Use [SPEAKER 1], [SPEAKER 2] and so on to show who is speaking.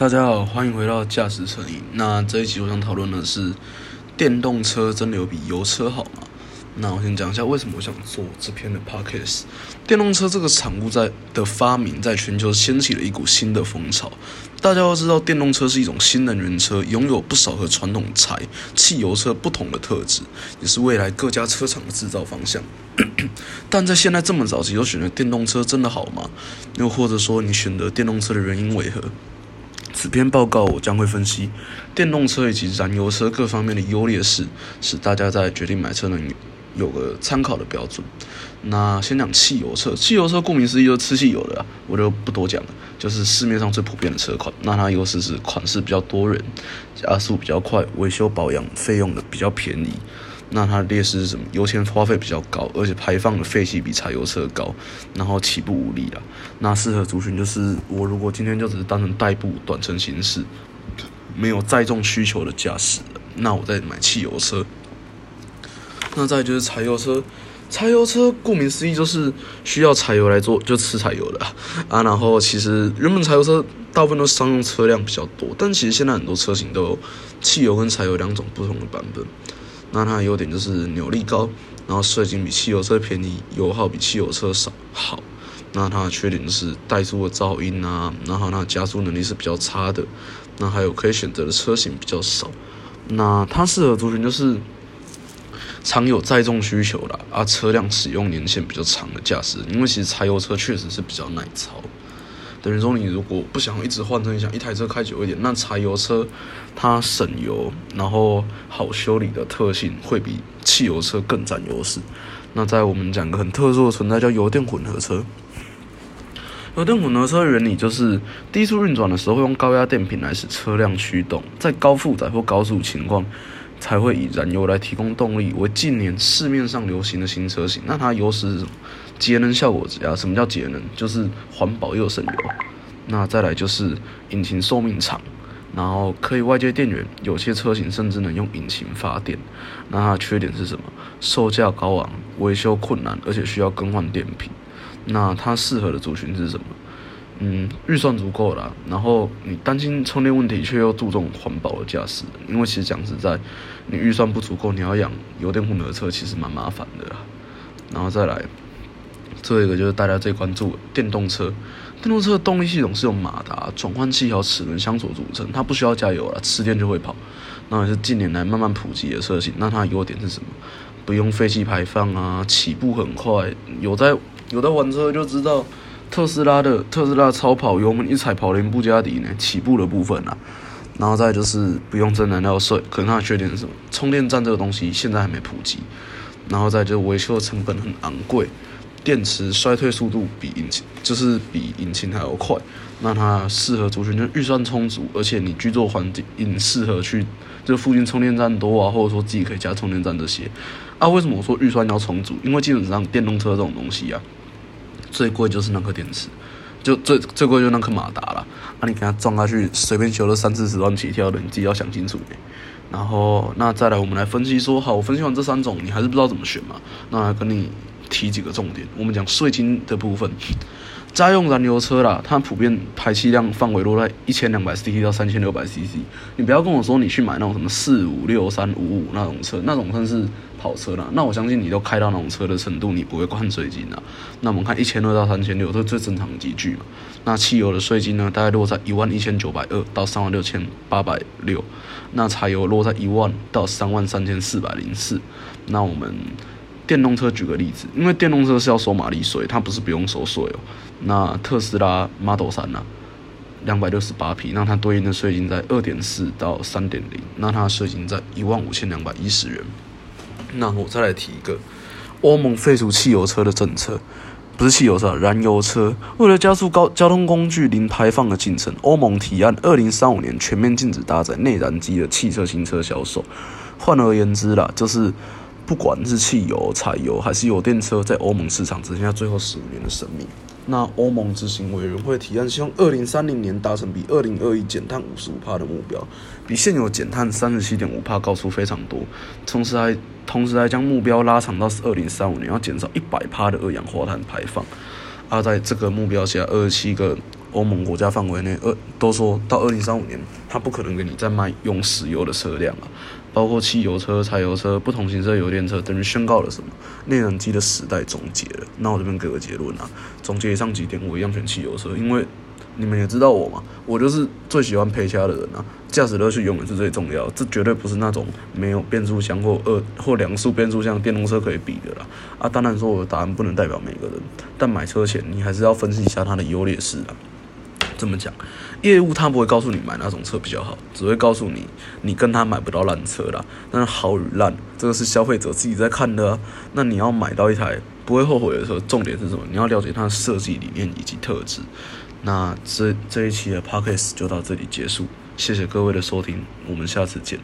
[SPEAKER 1] 大家好，欢迎回到驾驶成瘾。那这一集我想讨论的是，电动车真的有比油车好吗？那我先讲一下为什么我想做这篇的 podcast。电动车这个产物在的发明，在全球掀起了一股新的风潮。大家要知道，电动车是一种新能源车，拥有不少和传统柴汽油车不同的特质，也是未来各家车厂的制造方向。但在现在这么早期就选择电动车，真的好吗？又或者说，你选择电动车的原因为何？此篇报告我将会分析电动车以及燃油车各方面的优劣势，使大家在决定买车能有个参考的标准。那先讲汽油车，汽油车顾名思义就是吃汽油的，我就不多讲了，就是市面上最普遍的车款。那它优势是款式比较多人，加速比较快，维修保养费用的比较便宜。那它的劣势是什么？油钱花费比较高，而且排放的废气比柴油车高，然后起步无力了。那适合族群就是我如果今天就只是当成代步短程行驶，没有载重需求的驾驶，那我再买汽油车。那再就是柴油车，柴油车顾名思义就是需要柴油来做，就吃柴油的啊。然后其实原本柴油车大部分都商用车辆比较多，但其实现在很多车型都有汽油跟柴油两种不同的版本。那它的优点就是扭力高，然后税金比汽油车便宜，油耗比汽油车少好。那它的缺点就是怠速的噪音啊，然后它加速能力是比较差的。那还有可以选择的车型比较少。那它适合族群就是常有载重需求啦，啊，车辆使用年限比较长的驾驶，因为其实柴油车确实是比较耐操。等于说，你如果不想一直换车，你想一台车开久一点，那柴油车它省油，然后好修理的特性会比汽油车更占优势。那在我们讲个很特殊的存在，叫油电混合车。油电混合车原理就是低速运转的时候会用高压电瓶来使车辆驱动，在高负载或高速情况才会以燃油来提供动力，为近年市面上流行的新车型。那它优势是什么？节能效果佳。什么叫节能？就是环保又省油。那再来就是引擎寿命长，然后可以外接电源，有些车型甚至能用引擎发电。那它缺点是什么？售价高昂，维修困难，而且需要更换电瓶。那它适合的族群是什么？嗯，预算足够了，然后你担心充电问题，却又注重环保的驾驶。因为其实讲实在，你预算不足够，你要养油电混合车，其实蛮麻烦的。然后再来。最后一个就是大家最关注电动车，电动车的动力系统是由马达、转换器和齿轮箱所组成，它不需要加油了，吃电就会跑。那也是近年来慢慢普及的车型。那它的优点是什么？不用废气排放啊，起步很快。有在有在玩车就知道，特斯拉的特斯拉超跑油门一踩跑连布加迪呢，起步的部分啊。然后再就是不用增燃料税，可能它的缺点是什么？充电站这个东西现在还没普及。然后再就是维修的成本很昂贵。电池衰退速度比引擎就是比引擎还要快，那它适合族群就预算充足，而且你居住环境适合去就附近充电站多啊，或者说自己可以加充电站这些。啊，为什么我说预算要充足？因为基本上电动车这种东西啊，最贵就是那颗电池，就最最贵就那颗马达了。那你给它装下去，随便修了三四十万起跳的，你自己要想清楚。然后那再来我们来分析说，好，我分析完这三种，你还是不知道怎么选嘛？那跟你。提几个重点，我们讲税金的部分，家用燃油车啦，它普遍排气量范围落在一千两百 CC 到三千六百 CC。你不要跟我说你去买那种什么四五六三五五那种车，那种算是跑车啦。那我相信你都开到那种车的程度，你不会关税金啦。那我们看一千二到三千六，这是最正常的集聚嘛。那汽油的税金呢，大概落在一万一千九百二到三万六千八百六。那柴油落在一万到三万三千四百零四。那我们。电动车举个例子，因为电动车是要收马力税，它不是不用收税哦。那特斯拉 Model 三呢，两百六十八匹，那它对应的税金在二点四到三点零，那它税金在一万五千两百一十元。那我再来提一个，欧盟废除汽油车的政策，不是汽油车，燃油车。为了加速高交通工具零排放的进程，欧盟提案二零三五年全面禁止搭载内燃机的汽车新车销售。换而言之啦，就是。不管是汽油、柴油还是油电车，在欧盟市场只剩下最后十五年的生命。那欧盟执行委员会提案，希望二零三零年达成比二零二一减碳五十五帕的目标，比现有减碳三十七点五帕高出非常多。同时还同时还将目标拉长到二零三五年，要减少一百帕的二氧化碳排放。啊，在这个目标下，二十七个欧盟国家范围内，二都说到二零三五年，它不可能给你再卖用石油的车辆啊，包括汽油车、柴油车、不同形式的油电车，等于宣告了什么？内燃机的时代终结了。那我这边给个结论啊，总结以上几点，我一样选汽油车，因为。你们也知道我嘛，我就是最喜欢陪车的人啊。驾驶乐趣永远是最重要，这绝对不是那种没有变速箱或二或两速变速箱电动车可以比的啦。啊，当然说我的答案不能代表每个人，但买车前你还是要分析一下它的优劣势啊。这么讲，业务他不会告诉你买哪种车比较好，只会告诉你你跟他买不到烂车啦。但是好与烂，这个是消费者自己在看的。那你要买到一台不会后悔的时候，重点是什么？你要了解它的设计理念以及特质。那这这一期的 podcast 就到这里结束，谢谢各位的收听，我们下次见。